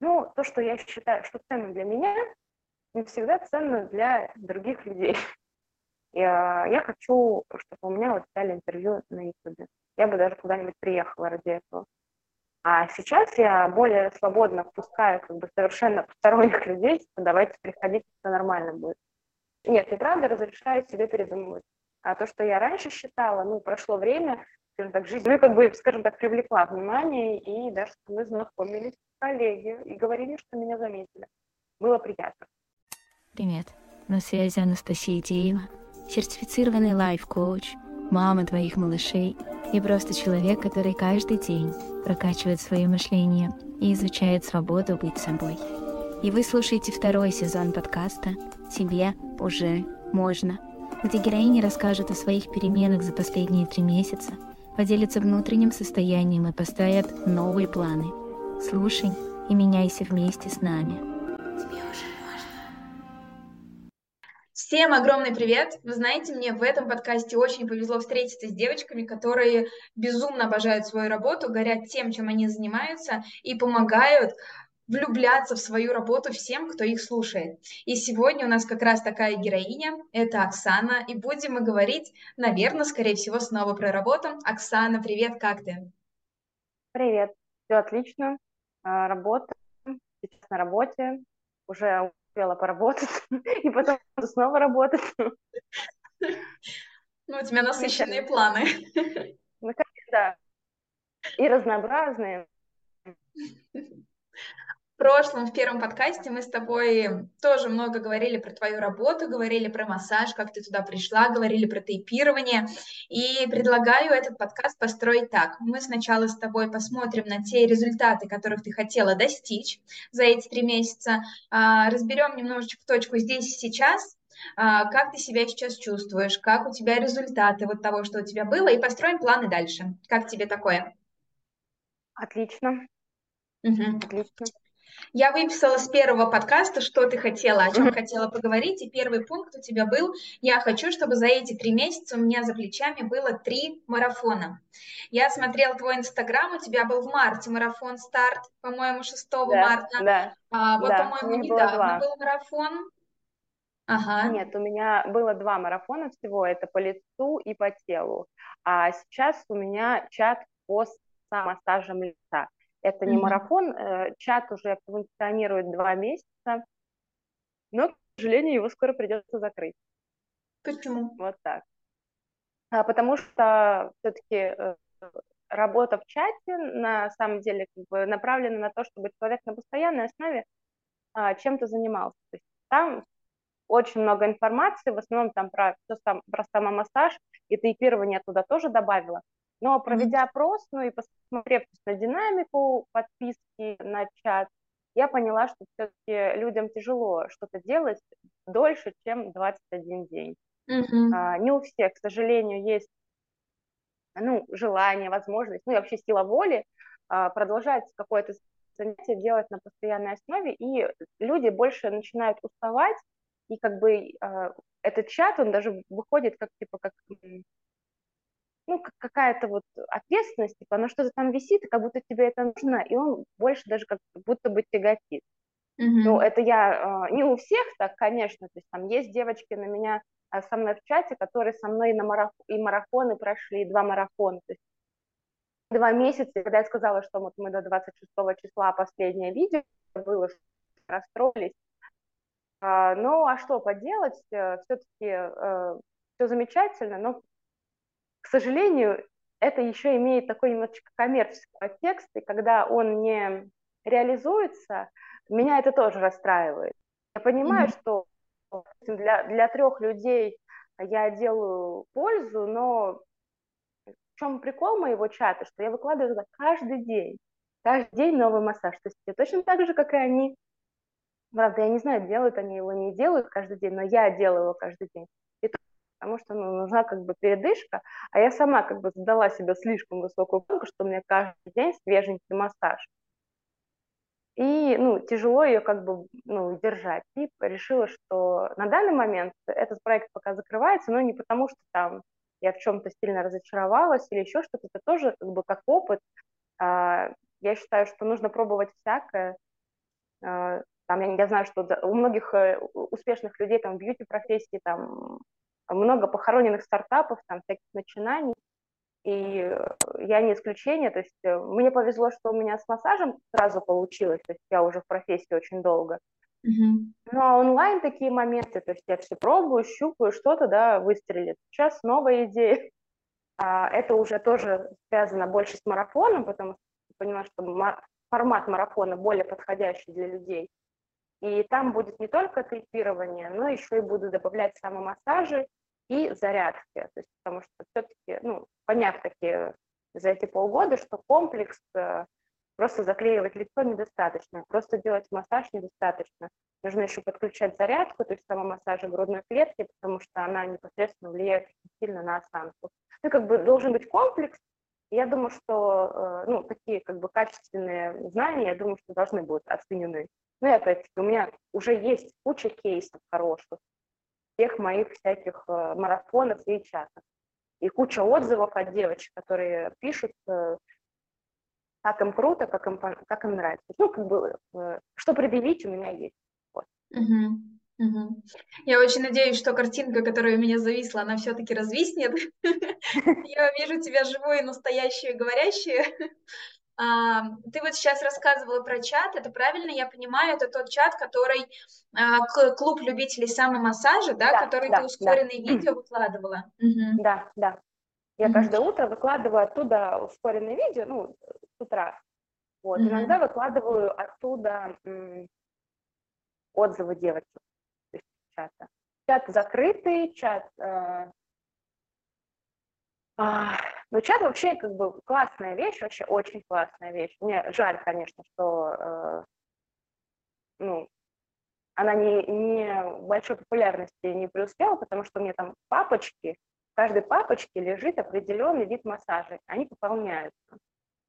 Ну, то, что я считаю, что ценно для меня, не всегда ценно для других людей. Я, я хочу, чтобы у меня вот стали интервью на YouTube. Я бы даже куда-нибудь приехала ради этого. А сейчас я более свободно впускаю как бы совершенно посторонних людей, что давайте приходите, все нормально будет. Нет, и правда разрешаю себе передумывать. А то, что я раньше считала, ну, прошло время, скажем так, жизнь, ну, как бы, скажем так, привлекла внимание, и даже мы знакомились коллеги и говорили, что меня заметили. Было приятно. Привет. На связи Анастасия Деева, сертифицированный лайф-коуч, мама твоих малышей и просто человек, который каждый день прокачивает свое мышление и изучает свободу быть собой. И вы слушаете второй сезон подкаста «Тебе уже можно», где героини расскажут о своих переменах за последние три месяца, поделятся внутренним состоянием и поставят новые планы. Слушай и меняйся вместе с нами. Всем огромный привет! Вы знаете, мне в этом подкасте очень повезло встретиться с девочками, которые безумно обожают свою работу, горят тем, чем они занимаются и помогают влюбляться в свою работу всем, кто их слушает. И сегодня у нас как раз такая героиня, это Оксана, и будем мы говорить, наверное, скорее всего, снова про работу. Оксана, привет, как ты? Привет, все отлично, а, работа, сейчас на работе, уже успела поработать, и потом снова работать. Ну, у тебя насыщенные планы. Ну, да. И разнообразные. В прошлом, в первом подкасте мы с тобой тоже много говорили про твою работу, говорили про массаж, как ты туда пришла, говорили про тейпирование. И предлагаю этот подкаст построить так. Мы сначала с тобой посмотрим на те результаты, которых ты хотела достичь за эти три месяца, а, разберем немножечко точку здесь и сейчас, а, как ты себя сейчас чувствуешь, как у тебя результаты вот того, что у тебя было, и построим планы дальше. Как тебе такое? Отлично. Угу. Отлично. Я выписала с первого подкаста, что ты хотела, о чем хотела поговорить, и первый пункт у тебя был, я хочу, чтобы за эти три месяца у меня за плечами было три марафона. Я смотрела твой инстаграм, у тебя был в марте марафон старт, по-моему, 6 да, марта. Да, а, вот, да, по-моему, недавно был марафон. Ага. Нет, у меня было два марафона всего, это по лицу и по телу. А сейчас у меня чат по самомассажам лица. Это не mm-hmm. марафон, э, чат уже функционирует два месяца, но, к сожалению, его скоро придется закрыть. Почему? Вот так. А, потому что все-таки э, работа в чате на самом деле как бы направлена на то, чтобы человек на постоянной основе а, чем-то занимался. То есть там очень много информации, в основном там про, все сам, про самомассаж, и тейпирование туда тоже добавила. Но проведя опрос, ну и посмотрев на динамику подписки на чат, я поняла, что все-таки людям тяжело что-то делать дольше, чем 21 день. Mm-hmm. А, не у всех, к сожалению, есть ну, желание, возможность, ну и вообще сила воли а, продолжать какое-то занятие делать на постоянной основе, и люди больше начинают уставать, и как бы а, этот чат, он даже выходит как типа как какая-то вот ответственность, типа, оно что-то там висит, как будто тебе это нужно, и он больше даже как будто бы тяготит. Mm-hmm. Ну, это я, э, не у всех так, конечно, то есть там есть девочки на меня э, со мной в чате, которые со мной и, на мараф... и марафоны прошли, и два марафона, то есть два месяца, когда я сказала, что вот мы до 26 числа последнее видео было, расстроились, а, ну, а что поделать, э, все-таки все замечательно, но к сожалению, это еще имеет такой немножечко коммерческий текст, и когда он не реализуется, меня это тоже расстраивает. Я понимаю, mm-hmm. что для, для трех людей я делаю пользу, но в чем прикол моего чата, что я выкладываю туда каждый день, каждый день новый массаж. То есть точно так же, как и они. Правда, я не знаю, делают они его, не делают каждый день, но я делаю его каждый день потому что ну, нужна как бы передышка, а я сама как бы задала себе слишком высокую планку, что у меня каждый день свеженький массаж. И, ну, тяжело ее как бы, ну, держать. И решила, что на данный момент этот проект пока закрывается, но не потому, что там я в чем-то сильно разочаровалась или еще что-то, это тоже как бы как опыт. А, я считаю, что нужно пробовать всякое, Там, я, я знаю, что у многих успешных людей там бьюти-профессии там много похороненных стартапов, там всяких начинаний, и я не исключение, то есть мне повезло, что у меня с массажем сразу получилось, то есть я уже в профессии очень долго, Uh-huh. Ну, а онлайн такие моменты, то есть я все пробую, щупаю, что-то, да, выстрелит. Сейчас новая идея. А, это уже тоже связано больше с марафоном, потому что понимаю, что формат марафона более подходящий для людей. И там будет не только тейпирование, но еще и буду добавлять самомассажи и зарядки. То есть, потому что все-таки, ну, поняв таки за эти полгода, что комплекс э, Просто заклеивать лицо недостаточно, просто делать массаж недостаточно. Нужно еще подключать зарядку, то есть самомассажа грудной клетки, потому что она непосредственно влияет сильно на осанку. Ну, как бы должен быть комплекс. Я думаю, что э, ну, такие как бы качественные знания, я думаю, что должны будут оценены. Ну и опять-таки у меня уже есть куча кейсов хороших, всех моих всяких э, марафонов и чатов. И куча отзывов от девочек, которые пишут, э, как им круто, как им, как им нравится. Ну, как бы, э, что предъявить у меня есть. Вот. Угу. Угу. Я очень надеюсь, что картинка, которая у меня зависла, она все-таки развиснет. Я вижу тебя живой, настоящую, говорящую. Ты вот сейчас рассказывала про чат, это правильно я понимаю, это тот чат, который а, клуб любителей самомассажа, да, да который да, ты ускоренные да. видео выкладывала. Угу. Да, да. Я mm-hmm. каждое утро выкладываю оттуда ускоренное видео, ну, с утра. Вот. Mm-hmm. Иногда выкладываю оттуда отзывы девочек есть чата. Чат закрытый, чат... Э, а, ну, чат вообще как бы классная вещь, вообще очень классная вещь. Мне жаль, конечно, что э, ну, она не, не большой популярности не преуспела, потому что у меня там папочки, в каждой папочке лежит определенный вид массажа, они пополняются. То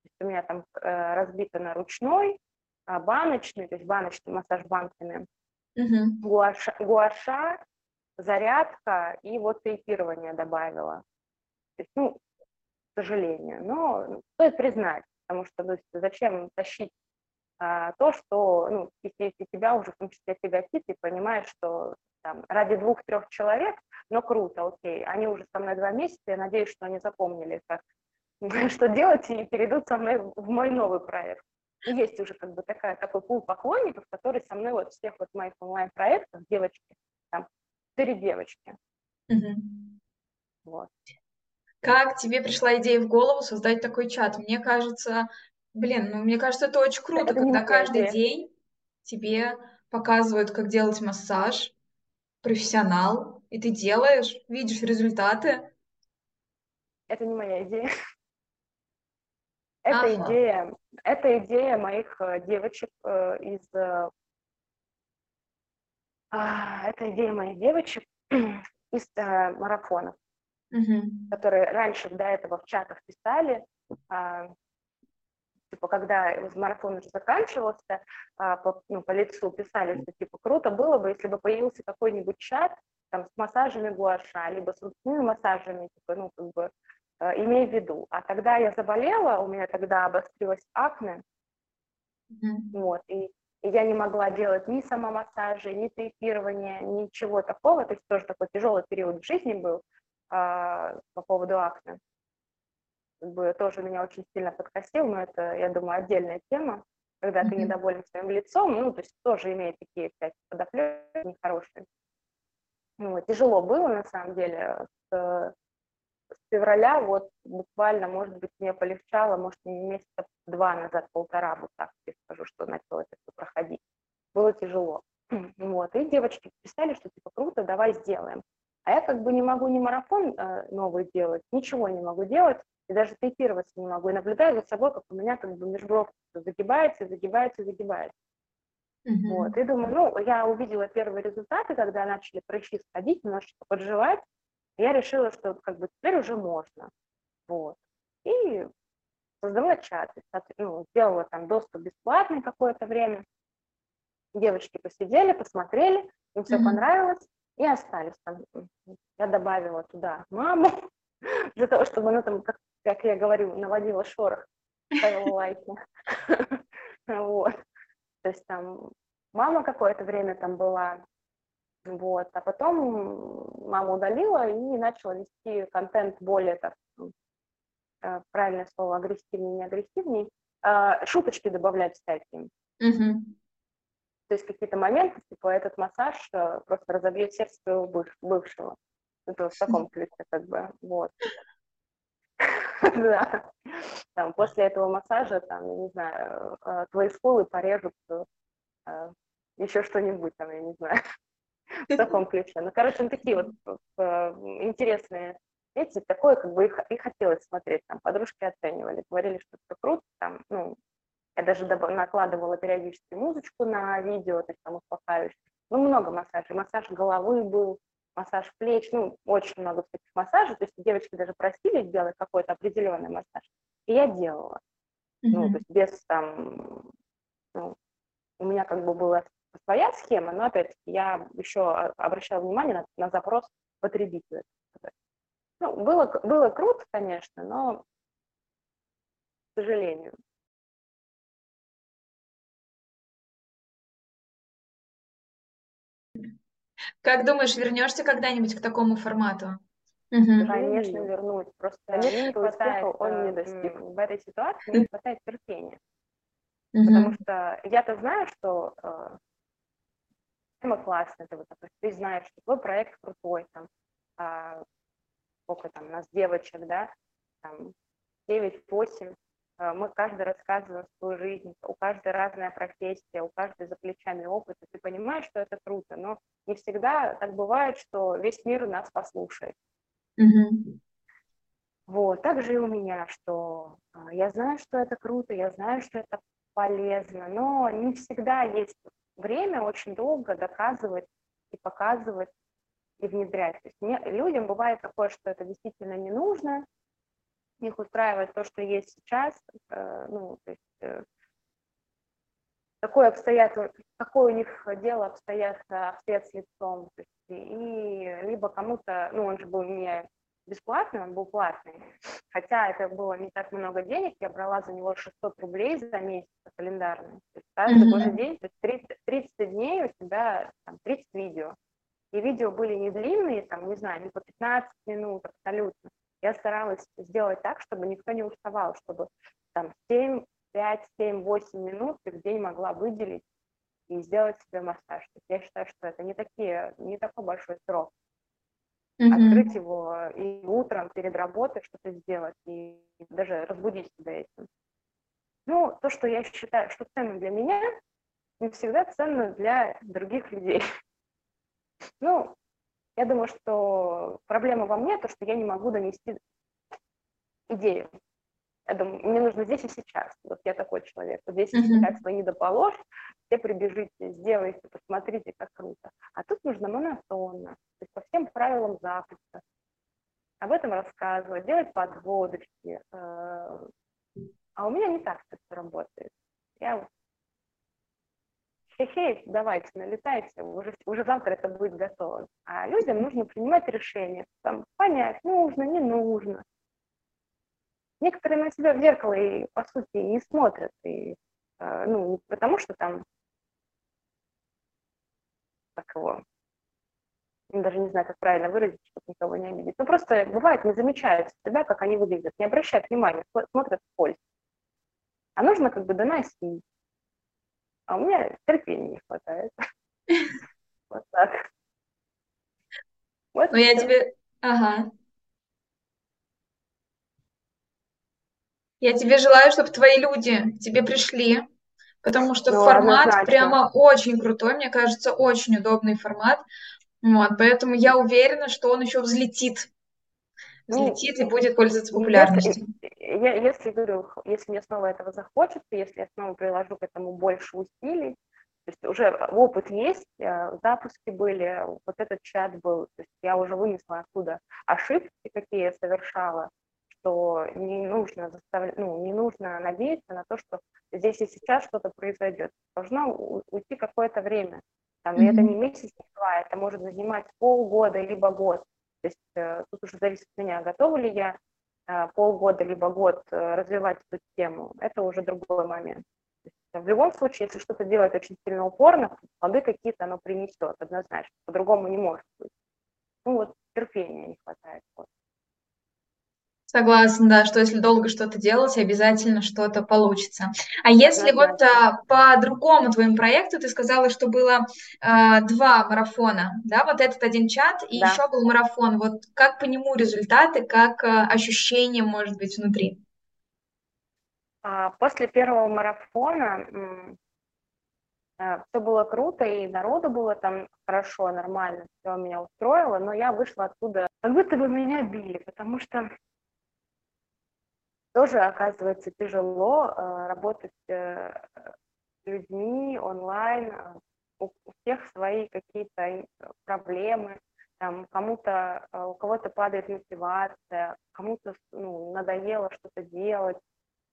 есть у меня там э, разбито на ручной, а баночный, то есть баночный массаж банками, угу. гуаша, гуаша, зарядка и вот тейпирование добавила. То есть, ну, к сожалению, но стоит признать, потому что ну, зачем тащить а, то, что, ну, если, если тебя уже в том числе тяготит, и понимаешь, что там, ради двух-трех человек, но круто, окей, они уже со мной два месяца, я надеюсь, что они запомнили, как, что делать, и перейдут со мной в мой новый проект. И есть уже как бы такая, такой пул поклонников, которые со мной вот всех вот моих онлайн-проектов, девочки, там, четыре девочки. Угу. Вот. Как тебе пришла идея в голову создать такой чат? Мне кажется, блин, ну мне кажется, это очень круто, это когда каждый идея. день тебе показывают, как делать массаж, профессионал, и ты делаешь, видишь результаты. Это не моя идея. Это ага. идея, это идея моих э, девочек э, из, э, а, это идея моих девочек из марафонов, угу. которые раньше до этого в чатах писали, а, типа, когда марафон уже заканчивался, а, по, ну, по лицу писали, что, типа, круто было бы, если бы появился какой-нибудь чат, там, с массажами гуаша, либо с ручными массажами, типа, ну, как бы, э, имей в виду. А тогда я заболела, у меня тогда обострилась акне, mm-hmm. вот, и, и я не могла делать ни самомассажи, ни тейпирования, ничего такого, то есть тоже такой тяжелый период в жизни был а, по поводу акне как бы тоже меня очень сильно подкосил, но это, я думаю, отдельная тема, когда mm-hmm. ты недоволен своим лицом, ну, то есть тоже имеет такие опять подоплеки нехорошие. Ну, тяжело было, на самом деле, с, с февраля, вот буквально, может быть, мне полегчало, может, месяца два назад, полтора, вот так я скажу, что начало это все проходить. Было тяжело. Вот, и девочки писали, что типа круто, давай сделаем. А я как бы не могу ни марафон э, новый делать, ничего не могу делать, и даже тейпироваться не могу. И наблюдаю за собой, как у меня как бы межбровка загибается, загибается, загибается. Mm-hmm. Вот. И думаю, ну, я увидела первые результаты, когда начали прыщи сходить, немножечко подживать. Я решила, что как бы теперь уже можно. Вот. И создала чат. Ну, сделала там доступ бесплатный какое-то время. Девочки посидели, посмотрели, им все mm-hmm. понравилось и остались там. Я добавила туда маму, для того, чтобы она там как как я говорю, наводила шорох, ставила лайки. Вот. То есть там мама какое-то время там была, вот, а потом мама удалила и начала вести контент более так, э, правильное слово, агрессивнее, не агрессивнее, а, шуточки добавлять всякие. Угу. То есть какие-то моменты, типа этот массаж э, просто разобьет сердце своего бывшего. Это в таком ключе, как бы, вот. Да. Там, после этого массажа, там, я не знаю, э, твои скулы порежут еще что-нибудь там, я не знаю в таком ключе. Ну, короче, ну, такие вот э, интересные эти, такое, как бы их, и хотелось смотреть, там, подружки оценивали, говорили, что это круто, там, ну, я даже накладывала периодически музычку на видео, то есть там успокаивающий. Ну, много массажей. Массаж головы был, массаж плеч, ну, очень много таких массажей. То есть девочки даже просили сделать какой-то определенный массаж. И я делала. Mm-hmm. Ну, то есть без там, ну, у меня как бы была своя схема, но опять я еще обращала внимание на, на запрос потребителя. Ну, было, было круто, конечно, но, к сожалению. Как думаешь, вернешься когда-нибудь к такому формату? Угу. Конечно, вернуть. Просто не хватает, он не достиг. В этой ситуации не хватает терпения. Угу. Потому что я-то знаю, что э, тема классная, ты, вот, ты знаешь, что твой проект крутой, там, а, сколько там у нас девочек, да, там, 9-8, а, мы каждый рассказываем свою жизнь, у каждой разная профессия, у каждой за плечами опыт, и ты понимаешь, что это круто, но не всегда так бывает, что весь мир нас послушает. Mm-hmm. Вот, так же и у меня, что а, я знаю, что это круто, я знаю, что это полезно, но не всегда есть время очень долго доказывать и показывать и внедрять. То есть мне, людям бывает такое, что это действительно не нужно, их устраивает то, что есть сейчас, э, ну, то есть э, такое обстоятельство, какое у них дело обстоят, обстоят с лицом, то есть, и либо кому-то, ну, он же был не бесплатный, он был платный. Хотя это было не так много денег, я брала за него 600 рублей за месяц календарный. То есть каждый mm-hmm. божий день, то есть 30, 30 дней у тебя там 30 видео. И видео были не длинные, там, не знаю, не по 15 минут абсолютно. Я старалась сделать так, чтобы никто не уставал, чтобы там 7, 5, 7, 8 минут ты в день могла выделить и сделать себе массаж. То есть я считаю, что это не, такие, не такой большой срок mm-hmm. открыть его и утром перед работой что-то сделать, и даже разбудить себя этим. Ну, то, что я считаю, что ценно для меня, не всегда ценно для других людей. Ну, я думаю, что проблема во мне, то, что я не могу донести идею. Я думаю, мне нужно здесь и сейчас. Вот я такой человек. Вот здесь и сейчас вы не доположь, все прибежите, сделайте, посмотрите, как круто. А тут нужно монотонно, то есть по всем правилам запуска. Об этом рассказывать, делать подводочки. Э, а у меня не так это работает. Я вот хе-хей, давайте, налетайте, уже, уже завтра это будет готово. А людям нужно принимать решение, там, понять, нужно, не нужно. Некоторые на себя в зеркало и, по сути, не смотрят, и, э, ну, не потому что там так его, даже не знаю, как правильно выразить, чтобы никого не обидеть. Ну, просто бывает, не замечают себя, как они выглядят, не обращают внимания, смотрят вскользь. А нужно как бы доносить. А у меня терпения не хватает. Вот так. Вот ну, я тебе... Ага. Я тебе желаю, чтобы твои люди к тебе пришли, потому что ну, формат прямо очень крутой, мне кажется, очень удобный формат. Вот, поэтому я уверена, что он еще взлетит. Ну, взлетит ну, и будет пользоваться популярностью. Если, я, если говорю, если мне снова этого захочется, если я снова приложу к этому больше усилий, то есть уже опыт есть, э, запуски были, вот этот чат был, то есть я уже вынесла оттуда ошибки, какие я совершала, что не нужно заставлять, ну, не нужно надеяться на то, что здесь и сейчас что-то произойдет. Должно уйти какое-то время. Там, mm-hmm. И это не месяц, не два, это может занимать полгода, либо год. То есть э, тут уже зависит от меня, готова ли я э, полгода, либо год э, развивать эту тему. Это уже другой момент. в любом случае, если что-то делать очень сильно упорно, плоды какие-то оно принесет однозначно, по-другому не может быть. Ну вот терпения не хватает. Вот. Согласна, да, что если долго что-то делать, обязательно что-то получится. А если вот а, по другому твоему проекту, ты сказала, что было а, два марафона, да, вот этот один чат и да. еще был марафон. Вот как по нему результаты, как а, ощущения, может быть, внутри? После первого марафона а, все было круто, и народу было там хорошо, нормально, все меня устроило, но я вышла оттуда, как будто бы меня били, потому что тоже оказывается тяжело э, работать э, с людьми онлайн, э, у, всех свои какие-то проблемы, там кому-то, у кого-то падает мотивация, кому-то ну, надоело что-то делать,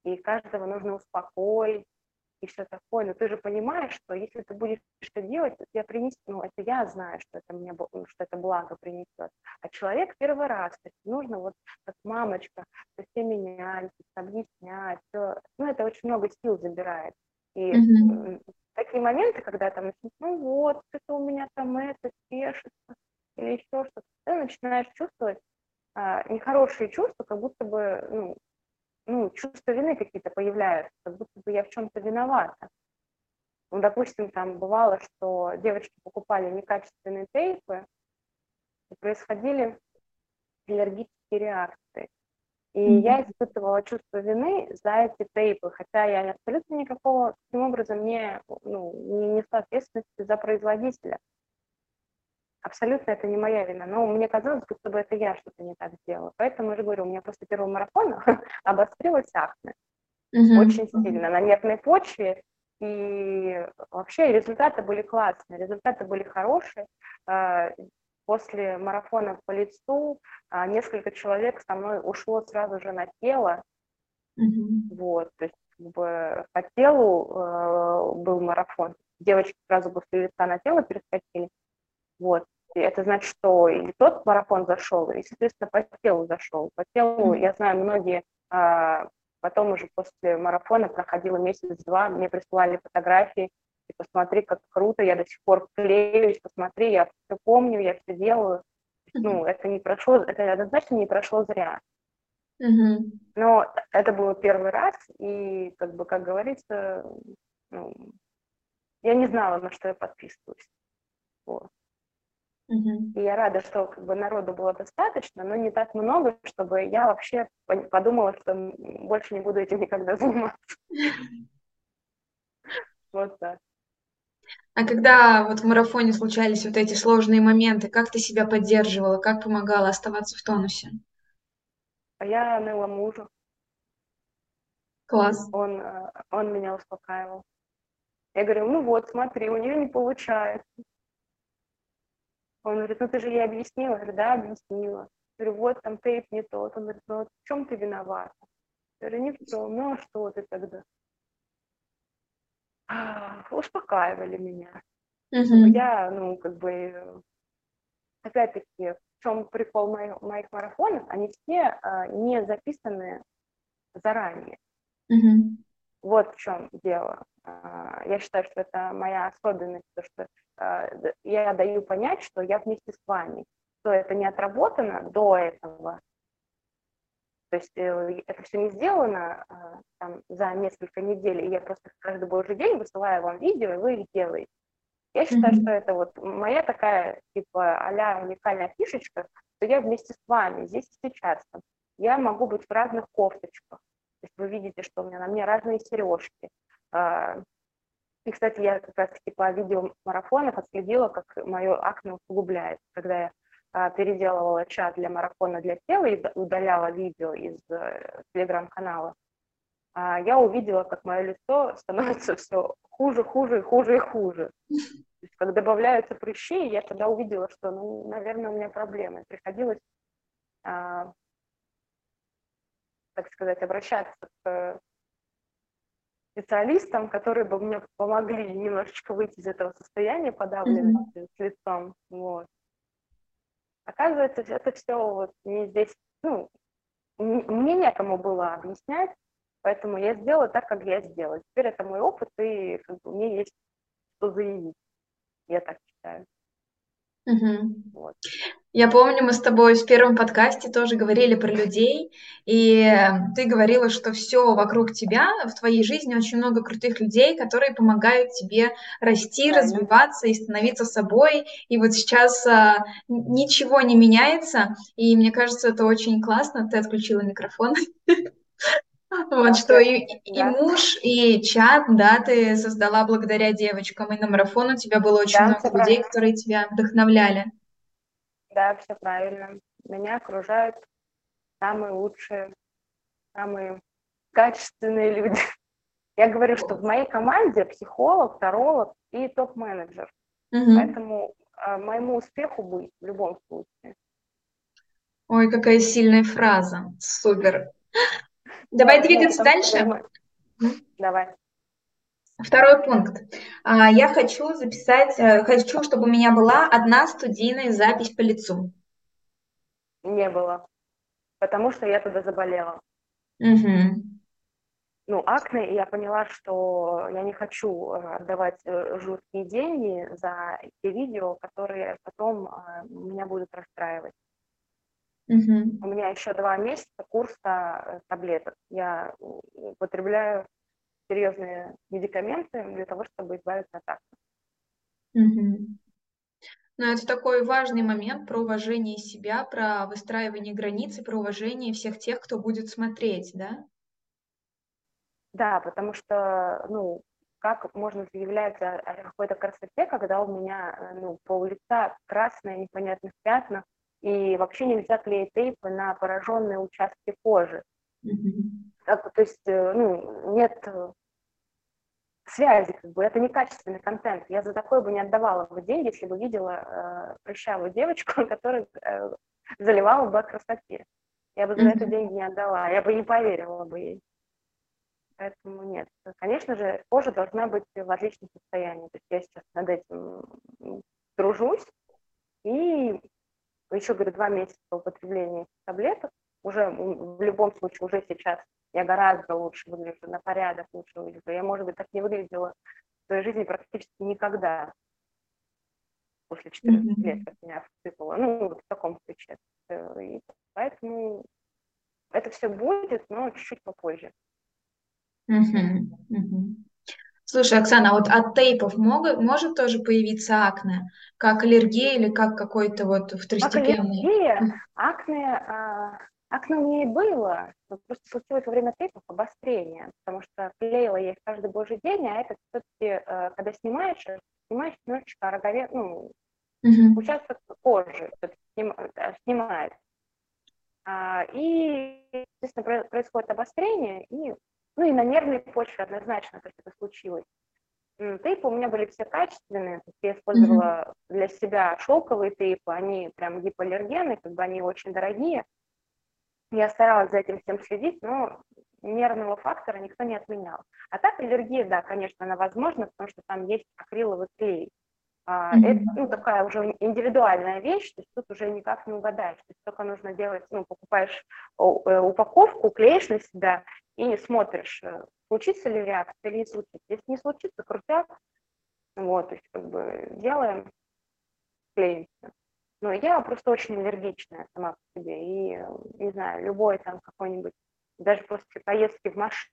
и каждого нужно успокоить, и все такое, но ты же понимаешь, что если ты будешь что делать, то тебе принесет, ну, это я знаю, что это мне, ну, что это благо принесет, а человек первый раз, то есть нужно вот как мамочка со всеми нянчить, объяснять, все, ну, это очень много сил забирает, и mm-hmm. такие моменты, когда там, ну, вот, это у меня там это спешится, или еще что-то, ты начинаешь чувствовать а, нехорошие чувства, как будто бы, ну, ну, чувства вины какие-то появляются, как будто бы я в чем-то виновата. Ну, допустим, там бывало, что девочки покупали некачественные тейпы, и происходили аллергические реакции. И mm-hmm. я испытывала чувство вины за эти тейпы, хотя я абсолютно никакого таким образом не, ну, не несла ответственности за производителя абсолютно это не моя вина, но мне казалось, будто бы это я что-то не так сделала. Поэтому я же говорю, у меня после первого марафона обострилась акне mm-hmm. очень сильно на нервной почве, и вообще результаты были классные, результаты были хорошие. А, после марафона по лицу а, несколько человек со мной ушло сразу же на тело, mm-hmm. вот, то есть как бы по телу э, был марафон, девочки сразу после лица на тело перескочили, вот. Это значит, что и тот марафон зашел, и, соответственно, по телу зашел. По телу, я знаю, многие а, потом уже после марафона проходило месяц-два, мне присылали фотографии, и посмотри, как круто, я до сих пор клеюсь, посмотри, я все помню, я все делаю. Ну, это не прошло, это однозначно не прошло зря. Mm-hmm. Но это было первый раз, и, как бы, как говорится, ну, я не знала, на что я подписываюсь. Вот. И я рада, что как бы народу было достаточно, но не так много, чтобы я вообще подумала, что больше не буду этим никогда заниматься. Вот так. А когда вот в марафоне случались вот эти сложные моменты, как ты себя поддерживала, как помогала оставаться в тонусе? А я ныла мужу. Класс. Он, э, он меня успокаивал. Я говорю, ну вот, смотри, у нее не получается. Он говорит, ну ты же ей объяснила. Я говорю, да, объяснила. Я говорю, вот там тейп не тот. Он говорит, ну в чем ты виновата? Я говорю, ни в чем. Ну а что ты тогда? А, успокаивали меня. Mm-hmm. Я, ну, как бы, опять-таки, в чем прикол моих, моих марафонов, они все а, не записаны заранее. Mm-hmm. Вот в чем дело. А, я считаю, что это моя особенность, то, что а, я даю понять, что я вместе с вами, что это не отработано до этого. То есть э, это все не сделано а, там, за несколько недель, и я просто каждый божий день высылаю вам видео, и вы их делаете. Я считаю, mm-hmm. что это вот моя такая, типа, а уникальная фишечка, что я вместе с вами, здесь и сейчас. Там. Я могу быть в разных кофточках. То есть вы видите, что у меня на мне разные сережки, и, кстати, я как раз-таки по видеомарафонах отследила, как мое акне усугубляется, когда я а, переделывала чат для марафона для тела и удаляла видео из э, телеграм-канала, а, я увидела, как мое лицо становится все хуже, хуже, хуже и хуже. То есть, как добавляются прыщи, я тогда увидела, что, ну, наверное, у меня проблемы. Приходилось, а, так сказать, обращаться к специалистам, которые бы мне помогли немножечко выйти из этого состояния подавленности mm-hmm. с лицом. Вот. Оказывается, это все вот не здесь, ну, мне некому было объяснять, Поэтому я сделала так, как я сделала. Теперь это мой опыт, и как бы, мне есть что заявить. Я так считаю. Угу. Вот. Я помню, мы с тобой в первом подкасте тоже говорили про людей, и ты говорила, что все вокруг тебя, в твоей жизни очень много крутых людей, которые помогают тебе расти, Правильно. развиваться и становиться собой. И вот сейчас а, ничего не меняется, и мне кажется, это очень классно. Ты отключила микрофон. Вот, что и, и муж, и чат, да, ты создала благодаря девочкам, и на марафон у тебя было очень да, много людей, правильно. которые тебя вдохновляли. Да, все правильно. Меня окружают самые лучшие, самые качественные люди. Я говорю, что в моей команде психолог, таролог и топ-менеджер. Угу. Поэтому э, моему успеху быть в любом случае. Ой, какая сильная фраза. Супер. Давай двигаться дальше. Давай. Второй пункт. А, я хочу записать, э, хочу, чтобы у меня была одна студийная запись по лицу. Не было, потому что я тогда заболела. Угу. Ну, акне, и я поняла, что я не хочу э, отдавать э, жуткие деньги за те видео, которые потом меня будут расстраивать. Угу. У меня еще два месяца курса э, таблеток. Я употребляю серьезные медикаменты для того, чтобы избавиться от акне. Угу. Ну, это такой важный момент про уважение себя, про выстраивание границ и про уважение всех тех, кто будет смотреть, да? Да, потому что, ну, как можно заявлять о, о какой-то красоте, когда у меня, э, ну, пол лица красное, непонятных пятнах, и вообще нельзя клеить тейпы на пораженные участки кожи. Mm-hmm. Так, то есть, э, ну, нет э, связи, как бы, это некачественный контент. Я за такое бы не отдавала бы деньги, если бы видела э, прыщавую девочку, которая э, заливала бы о красоте. Я бы за mm-hmm. это деньги не отдала, я бы не поверила бы ей. Поэтому нет. Конечно же, кожа должна быть в отличном состоянии. То есть я сейчас над этим дружусь, и еще, говорю, два месяца употребления таблеток, уже в любом случае, уже сейчас я гораздо лучше выгляжу, на порядок лучше выгляжу. Я, может быть, так не выглядела в своей жизни практически никогда после 14 mm-hmm. лет, как меня всыпало. Ну, в таком ключе. И поэтому это все будет, но чуть-чуть попозже. Mm-hmm. Mm-hmm. Слушай, Оксана, а вот от тейпов могут, может тоже появиться акне, как аллергия или как какой-то вот второстепенный? Как аллергия, акне, а, акне у меня и было, просто случилось во время тейпов обострение, потому что клеила я их каждый божий день, а это все-таки, а, когда снимаешь, снимаешь немножечко рогове, ну, угу. участок кожи э, снимает. А, и, естественно, происходит обострение, и ну и на нервной почве однозначно, то есть это случилось. Тейпы у меня были все качественные, то есть я использовала mm-hmm. для себя шелковые тейпы, они прям гипоаллергены, как бы они очень дорогие. Я старалась за этим всем следить, но нервного фактора никто не отменял. А так аллергия, да, конечно, она возможна, потому что там есть акриловый клей. Mm-hmm. Это ну, такая уже индивидуальная вещь, то есть тут уже никак не угадаешь. То есть только нужно делать, ну, покупаешь э, упаковку, клеишь на себя и смотришь, э, случится ли реакция или не случится. Если не случится, крутяк, вот, то есть как бы делаем, клеимся. Но я просто очень аллергичная сама по себе, и, э, не знаю, любой там какой-нибудь, даже после поездки в машине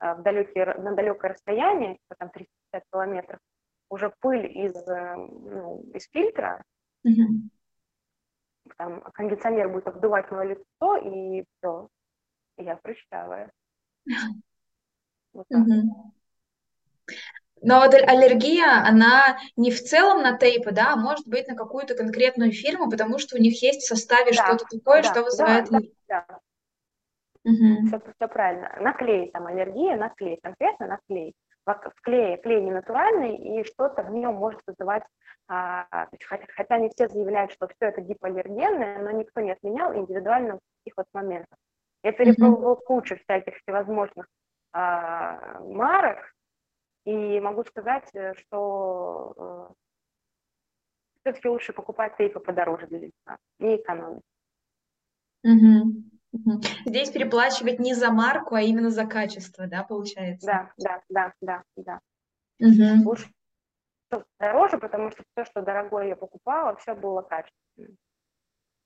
э, в далекие, на далекое расстояние, там 350 километров, уже пыль из, ну, из фильтра, mm-hmm. там кондиционер будет обдувать мое лицо, и все, я прыщавая. Вот Но вот аллергия, она не в целом на тейпы, да, а может быть на какую-то конкретную фирму, потому что у них есть в составе да, что-то такое, да, что вызывает... Да, да, да. Угу. Все, все правильно. На клей там аллергия, на клей, конкретно на клей. В клее, клей не натуральный, и что-то в нем может вызывать, а, хотя, хотя не все заявляют, что все это гипоаллергенное, но никто не отменял индивидуально таких вот моментах. Я перепробовала mm-hmm. кучу всяких всевозможных а, марок, и могу сказать, э, что э, все-таки лучше покупать тейпы подороже для лица, не экономить. Угу. Здесь переплачивать не за марку, а именно за качество, да, получается? Да, да, да, да, да. Угу. Лучше дороже, потому что все, что дорогое я покупала, все было качественным.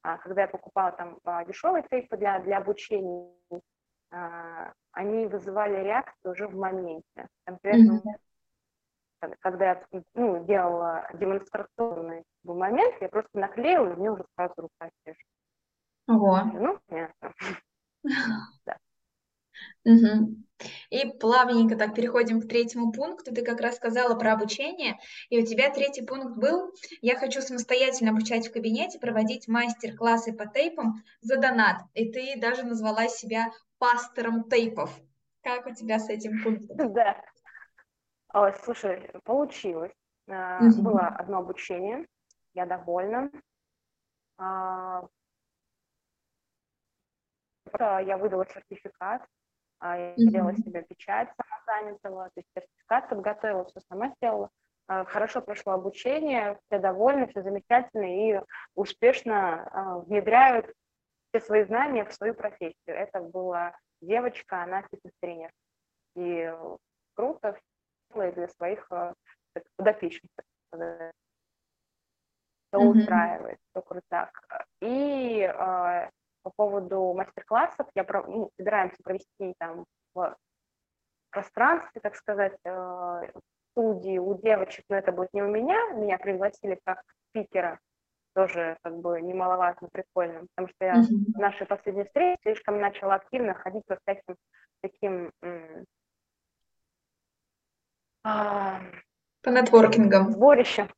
А когда я покупала там а, дешевые тейпы для, для обучения, а, они вызывали реакцию уже в моменте. Конкретно, mm-hmm. когда я ну, делала демонстрационный момент, я просто наклеила, и мне уже сразу рука чешет. Ого. Ну, понятно. Да. Угу. И плавненько так переходим к третьему пункту. Ты как раз сказала про обучение, и у тебя третий пункт был «Я хочу самостоятельно обучать в кабинете, проводить мастер-классы по тейпам за донат». И ты даже назвала себя пастором тейпов. Как у тебя с этим пунктом? Да. Ой, слушай, получилось. Угу. Было одно обучение, я довольна. А, я выдала сертификат, я mm-hmm. делала себе печать самозанятого, то есть сертификат подготовила, все сама сделала. А, хорошо прошло обучение, все довольны, все замечательно и успешно а, внедряют все свои знания в свою профессию. Это была девочка, она фитнес-тренер. И круто для своих подопечных. Все mm-hmm. устраивает, все круто. И по поводу мастер-классов, я ну, собираемся провести там в пространстве, так сказать, э, студии у девочек, но это будет не у меня, меня пригласили как спикера, тоже как бы немаловажно, прикольно, потому что я mm-hmm. в нашей последней встрече слишком начала активно ходить по всяким таким а, по нетворкингам. Сборищам,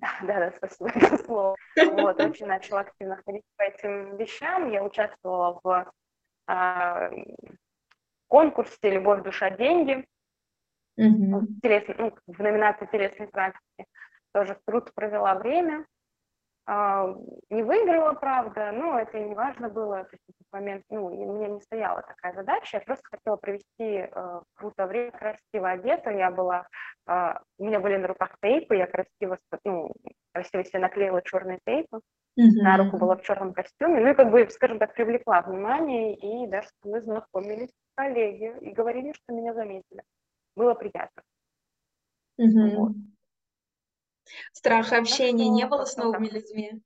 да, да, да, спасибо за слово. Вот, очень начала активно ходить по этим вещам. Я участвовала в а, конкурсе «Любовь, душа, деньги». Mm-hmm. Телесный, ну, в номинации «Телесной практики». Тоже круто провела время. А, не выиграла, правда, но это и не важно было. То есть в этот момент, ну, у меня не стояла такая задача. Я просто хотела провести э, круто время, красиво одета. Я была, э, у меня были на руках тейпы, я красиво, ну, красиво себе наклеила черные тейпы. Mm-hmm. На руку была в черном костюме. Ну и как бы, скажем так, привлекла внимание, и даже мы знакомились коллеги и говорили, что меня заметили. Было приятно. Mm-hmm. Вот. Страха общения не было с новыми людьми?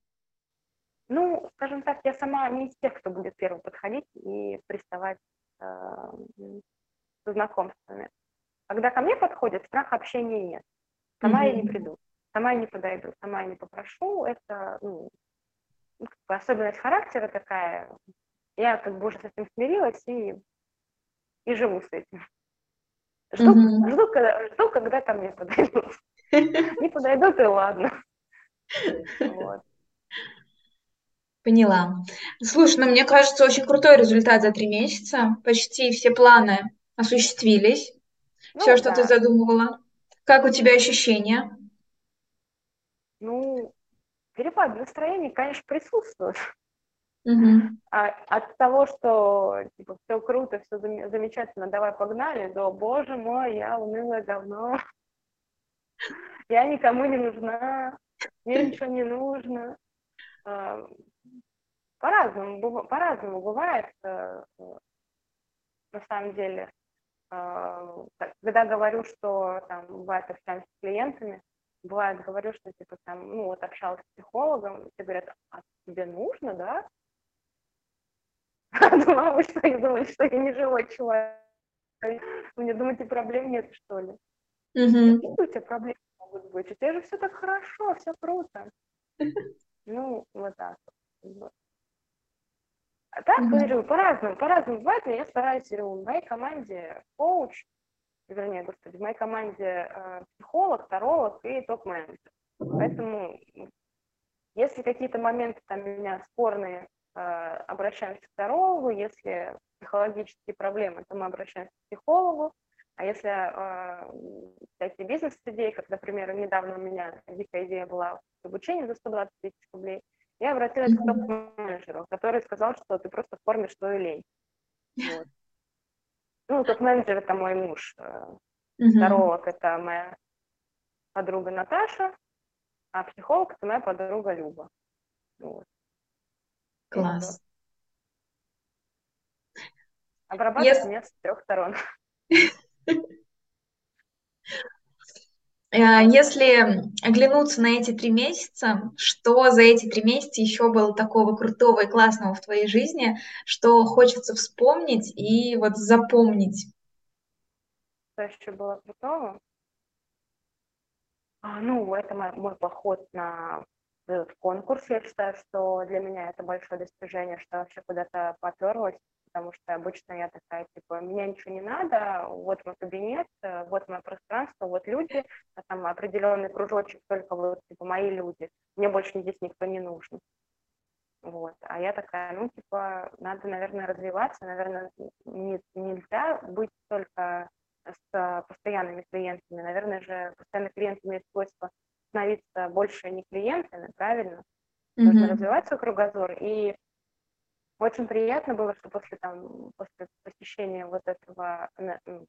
Ну, скажем так, я сама не из тех, кто будет первым подходить и приставать э, со знакомствами. Когда ко мне подходят, страха общения нет. Сама mm-hmm. я не приду, сама я не подойду, сама я не попрошу. Это ну, ну как бы особенность характера такая. Я как бы уже с этим смирилась и, и живу с этим. Жду, mm-hmm. жду, когда, жду, когда ко мне подойдут. Не подойдут, и ладно. Поняла. Слушай, ну мне кажется, очень крутой результат за три месяца. Почти все планы осуществились. Ну, все, что да. ты задумывала. Как у тебя ощущения? Ну, перепад настроения, конечно, присутствует. Угу. А, от того, что типа все круто, все замечательно, давай погнали, до боже мой, я унылое говно я никому не нужна, мне ничего не нужно. А, по-разному, по-разному бывает, э, на самом деле. А, когда говорю, что там бывает общаемся с клиентами, бывает говорю, что типа там, ну вот общалась с психологом, все говорят, а тебе нужно, да? Думала, вы что, я думаю, что я не живой человек. Мне думаете, проблем нет, что ли? Какие у тебя проблемы могут быть? У тебя же все так хорошо, все круто. Ну, вот так вот. А так, говорю, по-разному, по-разному бывает, но я стараюсь, говорю, в моей команде коуч, вернее, господи, в моей команде э, психолог, таролог и топ-менеджер. Поэтому, если какие-то моменты там у меня спорные, э, обращаемся к тарологу, если психологические проблемы, то мы обращаемся к психологу, а если э, всякие бизнес-идеи, как, например, недавно у меня дикая идея была в обучении за 120 тысяч рублей, я обратилась к топ-менеджеру, который сказал, что ты просто формишь свою лень. Вот. Ну, топ-менеджер – это мой муж. Таролог – это моя подруга Наташа, а психолог – это моя подруга Люба. Вот. Класс. Обрабатывать yes. меня с трех сторон. Э, если оглянуться на эти три месяца, что за эти три месяца еще было такого крутого и классного в твоей жизни, что хочется вспомнить и вот запомнить? Что еще было крутого? А, ну, это мой, мой поход на этот конкурс. Я считаю, что для меня это большое достижение, что вообще куда-то поперлась потому что обычно я такая, типа, мне ничего не надо, вот мой кабинет, э, вот мое пространство, вот люди, а там определенный кружочек, только вот, типа, мои люди, мне больше здесь никто не нужен. Вот. А я такая, ну, типа, надо, наверное, развиваться, наверное, не, нельзя быть только с постоянными клиентами. Наверное же, постоянные клиенты имеют свойство становиться больше не клиентами, правильно? Mm-hmm. Нужно развивать свой кругозор и очень приятно было, что после, там, после посещения вот этого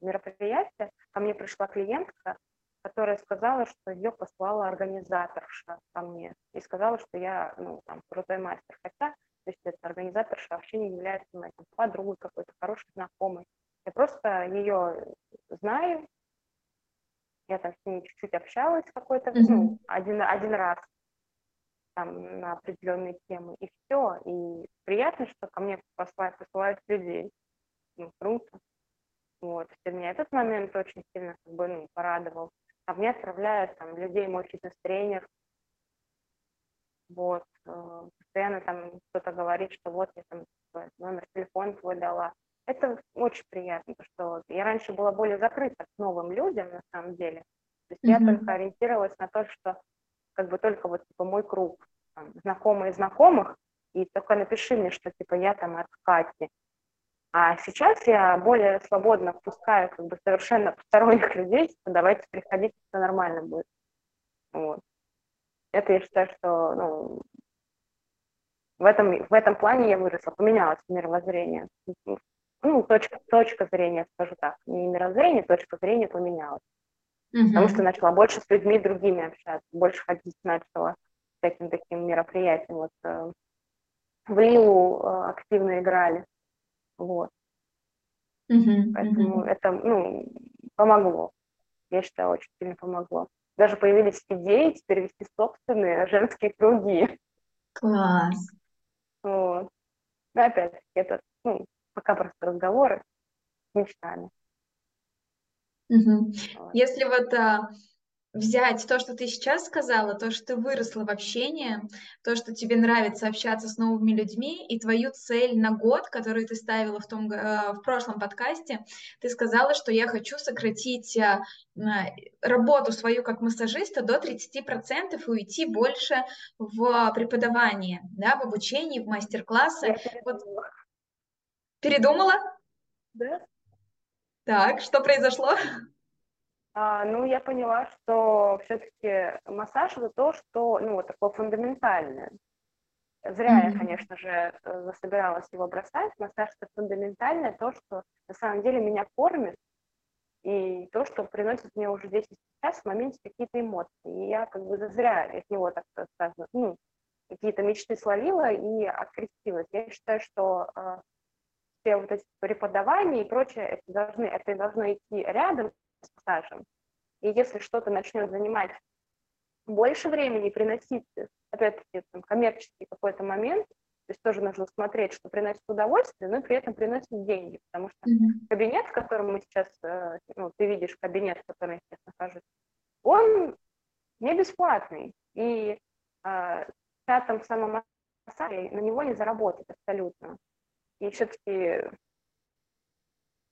мероприятия ко мне пришла клиентка, которая сказала, что ее послала организаторша ко мне и сказала, что я ну, там, крутой мастер. Хотя, то есть эта организаторша вообще не является моей там, подругой какой-то, хорошей знакомой. Я просто ее знаю, я там с ней чуть-чуть общалась какой-то, mm-hmm. ну, один, один раз, там, на определенные темы, и все. И приятно, что ко мне посылают, посылают людей. Ну, круто. Вот. И меня этот момент очень сильно как бы, ну, порадовал. Ко мне отправляют там, людей, мой фитнес-тренер. Вот. Э, постоянно там кто-то говорит, что вот я там номер телефона твой дала. Это очень приятно, что я раньше была более закрыта к новым людям, на самом деле. То есть mm-hmm. я только ориентировалась на то, что как бы только вот типа мой круг там, знакомые знакомых, и только напиши мне, что типа я там от Кати. А сейчас я более свободно впускаю как бы совершенно посторонних людей, типа давайте приходите, все нормально будет. Вот. Это я считаю, что ну, в этом, в этом плане я выросла, поменялось мировоззрение. Ну, точка, точка зрения, скажу так, не мировоззрение, точка зрения поменялась. Угу. Потому что начала больше с людьми другими общаться, больше ходить начала всяким таким мероприятиям. Вот э, в Лилу э, активно играли. Вот. Угу, Поэтому угу. это, ну, помогло. Я считаю, очень сильно помогло. Даже появились идеи теперь вести собственные женские круги. Класс. Вот. Но опять это, ну, пока просто разговоры мечтами. Угу. Если вот а, взять то, что ты сейчас сказала, то, что ты выросла в общении, то, что тебе нравится общаться с новыми людьми, и твою цель на год, которую ты ставила в, том, э, в прошлом подкасте, ты сказала, что я хочу сократить а, работу свою как массажиста до 30% и уйти больше в преподавание, да, в обучении, в мастер-классы. Вот. Передумала? Да. Так, что произошло? А, ну, я поняла, что все-таки массаж это то, что, ну, вот такое фундаментальное. Зря mm-hmm. я, конечно же, засобиралась его бросать. Массаж это фундаментальное, то, что на самом деле меня кормит, и то, что приносит мне уже здесь и сейчас в моменте какие-то эмоции. И я как бы зря от него, так сказать, ну, какие-то мечты словила и открестилась. Я считаю, что э, все вот эти преподавания и прочее, это, должны, это должно идти рядом с массажем. И если что-то начнет занимать больше времени, приносить, опять-таки, там, коммерческий какой-то момент, то есть тоже нужно смотреть, что приносит удовольствие, но при этом приносит деньги, потому что mm-hmm. кабинет, в котором мы сейчас, э, ну, ты видишь кабинет, в котором я сейчас нахожусь, он не бесплатный, и э, там самом массаже на него не заработать абсолютно. И все-таки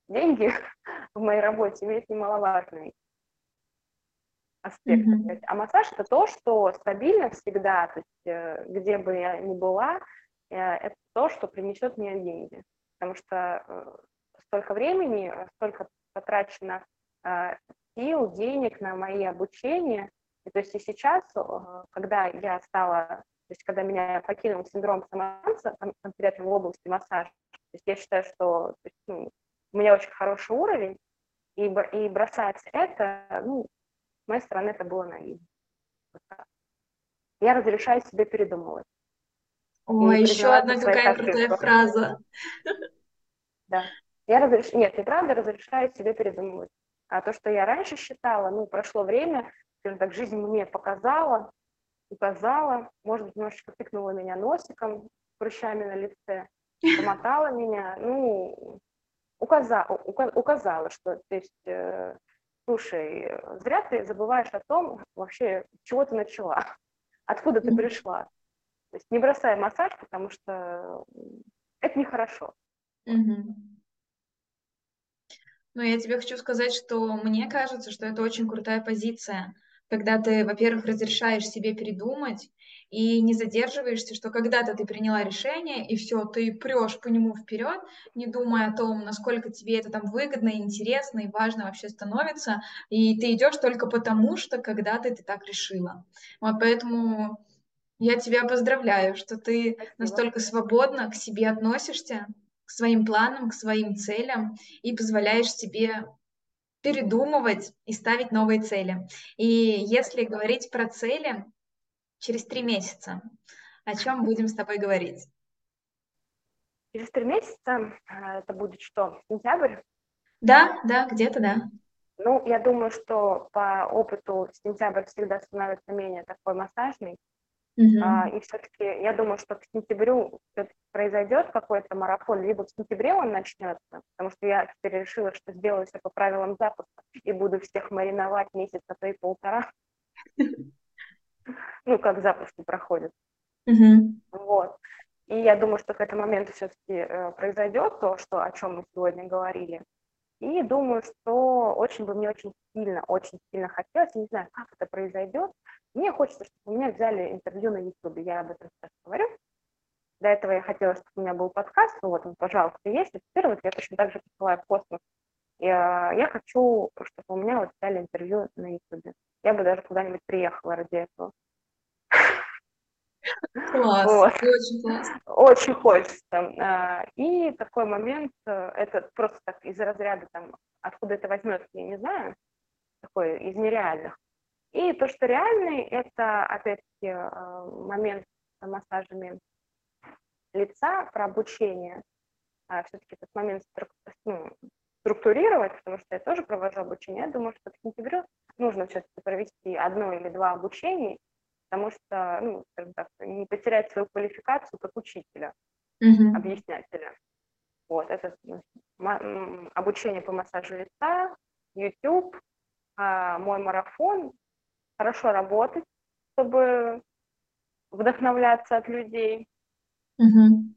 деньги в моей работе имеют немаловажный аспект. Mm-hmm. А массаж это то, что стабильно всегда, то есть э, где бы я ни была, э, это то, что принесет мне деньги. Потому что э, столько времени, столько потрачено сил, денег на мои обучения. И то есть и сейчас, когда я стала, то есть когда меня покинул синдром самозванца, конкретно в области массажа, то есть я считаю, что то есть, ну, у меня очень хороший уровень, и, и бросать это, ну, с моей стороны, это было наивно. Я разрешаю себе передумывать. Ой, еще одна какая крутая фраза. Да. Я разреш... Нет, и правда разрешаю себе передумывать. А то, что я раньше считала, ну, прошло время, скажем так, жизнь мне показала, указала, может быть, немножечко тыкнула меня носиком, прыщами на лице, помотала меня, ну, указала, указала, что, то есть, э, слушай, зря ты забываешь о том, вообще, чего ты начала, откуда ты пришла. То есть не бросай массаж, потому что это нехорошо. Угу. Ну, я тебе хочу сказать, что мне кажется, что это очень крутая позиция, когда ты, во-первых, разрешаешь себе передумать и не задерживаешься, что когда-то ты приняла решение, и все, ты прешь по нему вперед, не думая о том, насколько тебе это там выгодно, интересно и важно вообще становится, и ты идешь только потому, что когда-то ты так решила. Вот поэтому я тебя поздравляю, что ты Спасибо. настолько свободно к себе относишься, к своим планам, к своим целям и позволяешь себе передумывать и ставить новые цели. И если говорить про цели через три месяца, о чем будем с тобой говорить? Через три месяца а, это будет что, сентябрь? Да, да, где-то да. Ну, я думаю, что по опыту сентябрь всегда становится менее такой массажный, Uh-huh. А, и все-таки я думаю, что к сентябрю произойдет какой-то марафон, либо в сентябре он начнется, потому что я теперь решила, что сделаю все по правилам запуска и буду всех мариновать месяц, а то и полтора. Ну, как запуски проходят. Вот. И я думаю, что к этому моменту все-таки э, произойдет то, что, о чем мы сегодня говорили. И думаю, что очень бы мне очень сильно, очень сильно хотелось, не знаю, как это произойдет, мне хочется, чтобы у меня взяли интервью на YouTube, я об этом сейчас говорю. До этого я хотела, чтобы у меня был подкаст, ну вот он, пожалуйста, есть. И вот я точно так же посылаю в космос. Я, я хочу, чтобы у меня вот взяли интервью на YouTube. Я бы даже куда-нибудь приехала ради этого. Класс, вот. очень классно. Очень хочется. А, и такой момент, э, это просто так из разряда, там, откуда это возьмется, я не знаю, такой из нереальных. И то, что реальный, это, опять-таки, э, момент с массажами лица про обучение. А Все-таки этот момент ну, структурировать, потому что я тоже провожу обучение. Я думаю, что к сентябрю нужно все-таки провести одно или два обучения, потому что, ну, так, не потерять свою квалификацию как учителя, mm-hmm. объяснятеля. Вот, это ну, обучение по массажу лица, YouTube, а, мой марафон хорошо работать, чтобы вдохновляться от людей. Угу.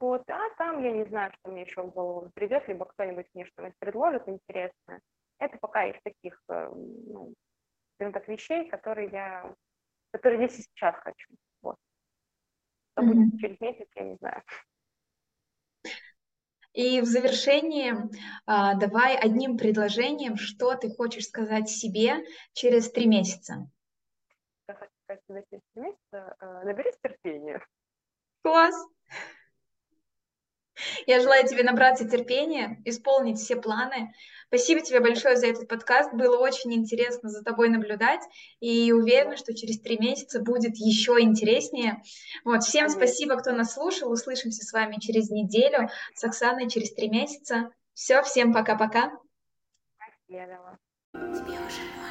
Вот, а там я не знаю, что мне еще в голову придет, либо кто-нибудь мне что-нибудь предложит интересное. Это пока из таких, э, ну, скажем так, вещей, которые я, которые здесь и сейчас хочу. Вот. Что mm будет через месяц, я не знаю. И в завершении а, давай одним предложением, что ты хочешь сказать себе через три месяца. Я хочу сказать себе через три месяца, а, наберись терпения. Класс! Я желаю тебе набраться терпения, исполнить все планы. Спасибо тебе большое за этот подкаст. Было очень интересно за тобой наблюдать. И уверена, что через три месяца будет еще интереснее. Вот, всем спасибо, кто нас слушал. Услышимся с вами через неделю. С Оксаной через три месяца. Все, всем пока-пока. Тебе уже